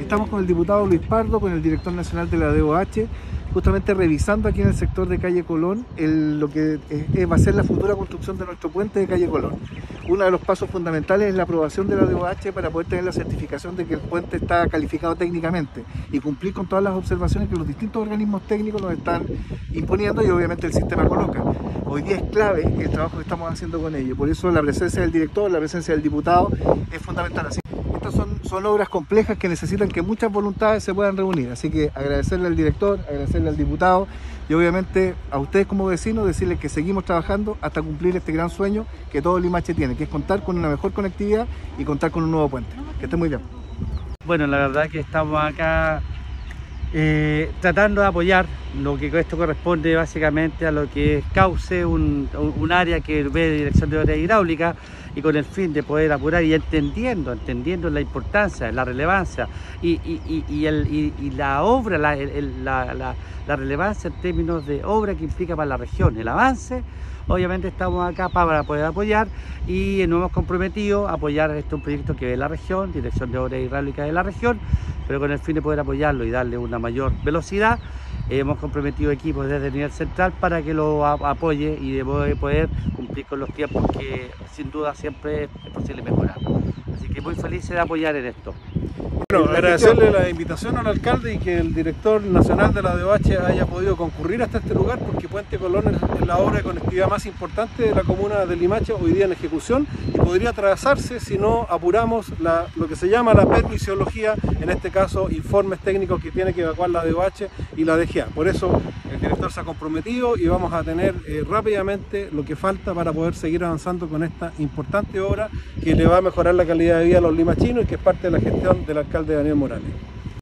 Estamos con el diputado Luis Pardo, con el director nacional de la DOH, justamente revisando aquí en el sector de calle Colón lo que va a ser la futura construcción de nuestro puente de calle Colón. Uno de los pasos fundamentales es la aprobación de la DOH para poder tener la certificación de que el puente está calificado técnicamente y cumplir con todas las observaciones que los distintos organismos técnicos nos están imponiendo y obviamente el sistema coloca. Hoy día es clave el trabajo que estamos haciendo con ello, por eso la presencia del director, la presencia del diputado es fundamental. Así son, obras complejas que necesitan que muchas voluntades se puedan reunir, así que agradecerle al director, agradecerle al diputado y obviamente a ustedes como vecinos decirles que seguimos trabajando hasta cumplir este gran sueño que todo Limache tiene, que es contar con una mejor conectividad y contar con un nuevo puente. Que esté muy bien. Bueno, la verdad que estamos acá eh, tratando de apoyar lo que esto corresponde básicamente a lo que es cauce un, área que ve dirección de obra hidráulica y con el fin de poder apurar y entendiendo, entendiendo la importancia, la relevancia y, la obra, la, la, relevancia en términos de obra que implica para la región, el avance, obviamente estamos acá para poder apoyar y nos hemos comprometido a apoyar este proyecto que ve la región, Dirección de Obra Hidráulica de la región, pero con el fin de poder apoyarlo y darle una mayor velocidad hemos comprometido equipos desde el nivel central para que lo apoye y de poder cumplir con los tiempos que sin duda siempre es posible mejorar. Así que muy feliz de apoyar en esto. Bueno, agradecerle la invitación al alcalde y que el director nacional de la DOH haya podido concurrir hasta este lugar porque Puente Colón es la obra de conectividad más importante de la comuna de Limache hoy día en ejecución podría atravesarse si no apuramos lo que se llama la permisiología, en este caso informes técnicos que tiene que evacuar la DOH y la DGA. Por eso el director se ha comprometido y vamos a tener eh, rápidamente lo que falta para poder seguir avanzando con esta importante obra que le va a mejorar la calidad de vida a los limachinos y que es parte de la gestión del alcalde Daniel Morales.